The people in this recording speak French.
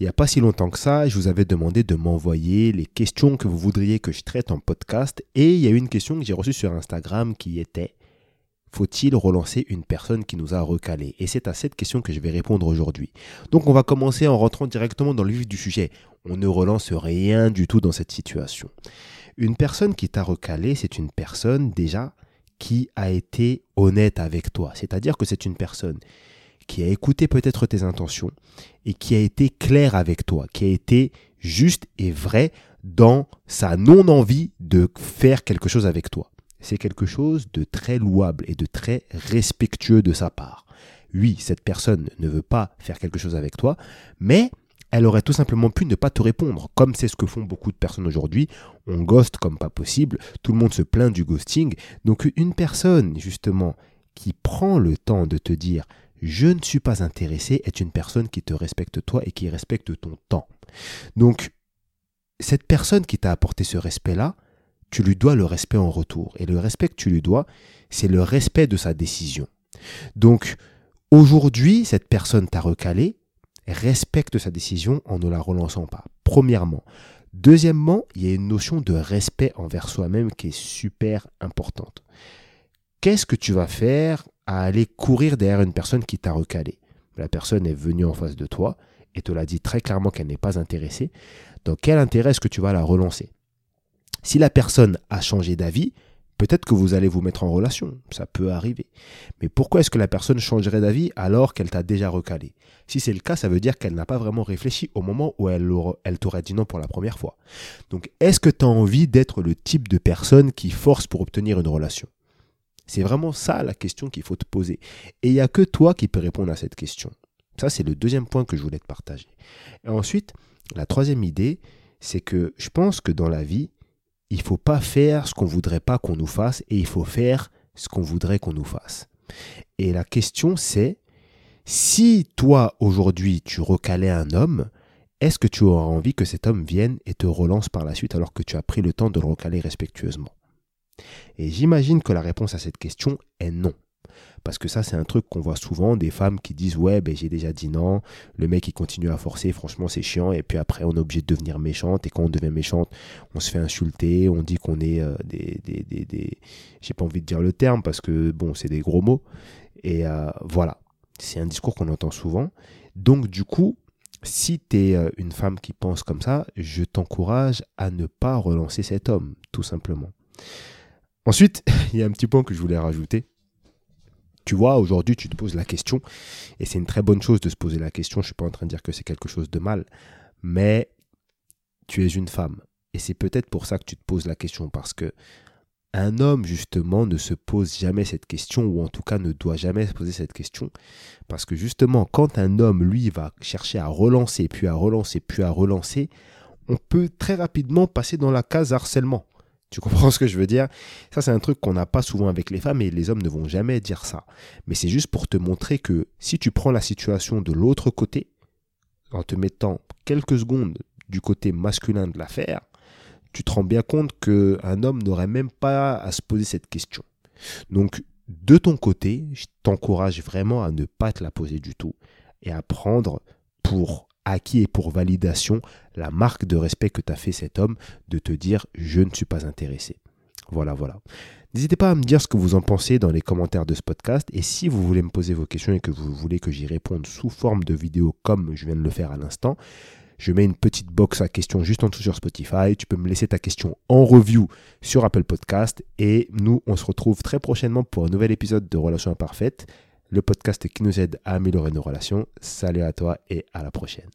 Il n'y a pas si longtemps que ça, je vous avais demandé de m'envoyer les questions que vous voudriez que je traite en podcast et il y a une question que j'ai reçue sur Instagram qui était faut-il relancer une personne qui nous a recalé Et c'est à cette question que je vais répondre aujourd'hui. Donc on va commencer en rentrant directement dans le vif du sujet. On ne relance rien du tout dans cette situation. Une personne qui t'a recalé, c'est une personne déjà qui a été honnête avec toi. C'est-à-dire que c'est une personne qui a écouté peut-être tes intentions et qui a été clair avec toi, qui a été juste et vrai dans sa non-envie de faire quelque chose avec toi. C'est quelque chose de très louable et de très respectueux de sa part. Oui, cette personne ne veut pas faire quelque chose avec toi, mais elle aurait tout simplement pu ne pas te répondre, comme c'est ce que font beaucoup de personnes aujourd'hui. On ghost comme pas possible, tout le monde se plaint du ghosting. Donc une personne, justement, qui prend le temps de te dire je ne suis pas intéressé est une personne qui te respecte toi et qui respecte ton temps. Donc, cette personne qui t'a apporté ce respect-là, tu lui dois le respect en retour. Et le respect que tu lui dois, c'est le respect de sa décision. Donc, aujourd'hui, cette personne t'a recalé, respecte sa décision en ne la relançant pas. Premièrement. Deuxièmement, il y a une notion de respect envers soi-même qui est super importante. Qu'est-ce que tu vas faire à aller courir derrière une personne qui t'a recalé. La personne est venue en face de toi et te l'a dit très clairement qu'elle n'est pas intéressée. Dans quel intérêt est-ce que tu vas la relancer? Si la personne a changé d'avis, peut-être que vous allez vous mettre en relation. Ça peut arriver. Mais pourquoi est-ce que la personne changerait d'avis alors qu'elle t'a déjà recalé? Si c'est le cas, ça veut dire qu'elle n'a pas vraiment réfléchi au moment où elle, elle t'aurait dit non pour la première fois. Donc, est-ce que tu as envie d'être le type de personne qui force pour obtenir une relation? C'est vraiment ça la question qu'il faut te poser. Et il n'y a que toi qui peux répondre à cette question. Ça, c'est le deuxième point que je voulais te partager. Et ensuite, la troisième idée, c'est que je pense que dans la vie, il ne faut pas faire ce qu'on ne voudrait pas qu'on nous fasse et il faut faire ce qu'on voudrait qu'on nous fasse. Et la question, c'est, si toi, aujourd'hui, tu recalais un homme, est-ce que tu auras envie que cet homme vienne et te relance par la suite alors que tu as pris le temps de le recaler respectueusement? Et j'imagine que la réponse à cette question est non. Parce que ça, c'est un truc qu'on voit souvent, des femmes qui disent Ouais, ben, j'ai déjà dit non, le mec il continue à forcer, franchement c'est chiant, et puis après on est obligé de devenir méchante, et quand on devient méchante, on se fait insulter, on dit qu'on est euh, des. des, des, des... J'ai pas envie de dire le terme parce que bon, c'est des gros mots. Et euh, voilà, c'est un discours qu'on entend souvent. Donc du coup, si tu es euh, une femme qui pense comme ça, je t'encourage à ne pas relancer cet homme, tout simplement. Ensuite, il y a un petit point que je voulais rajouter. Tu vois, aujourd'hui, tu te poses la question, et c'est une très bonne chose de se poser la question, je ne suis pas en train de dire que c'est quelque chose de mal, mais tu es une femme. Et c'est peut-être pour ça que tu te poses la question, parce que un homme, justement, ne se pose jamais cette question, ou en tout cas ne doit jamais se poser cette question, parce que justement, quand un homme, lui, va chercher à relancer, puis à relancer, puis à relancer, on peut très rapidement passer dans la case harcèlement. Tu comprends ce que je veux dire? Ça, c'est un truc qu'on n'a pas souvent avec les femmes et les hommes ne vont jamais dire ça. Mais c'est juste pour te montrer que si tu prends la situation de l'autre côté, en te mettant quelques secondes du côté masculin de l'affaire, tu te rends bien compte qu'un homme n'aurait même pas à se poser cette question. Donc, de ton côté, je t'encourage vraiment à ne pas te la poser du tout et à prendre pour acquis et pour validation la marque de respect que t'a fait cet homme de te dire je ne suis pas intéressé. Voilà, voilà. N'hésitez pas à me dire ce que vous en pensez dans les commentaires de ce podcast et si vous voulez me poser vos questions et que vous voulez que j'y réponde sous forme de vidéo comme je viens de le faire à l'instant, je mets une petite box à questions juste en dessous sur Spotify. Tu peux me laisser ta question en review sur Apple Podcast et nous, on se retrouve très prochainement pour un nouvel épisode de Relations Imparfaites le podcast qui nous aide à améliorer nos relations. Salut à toi et à la prochaine.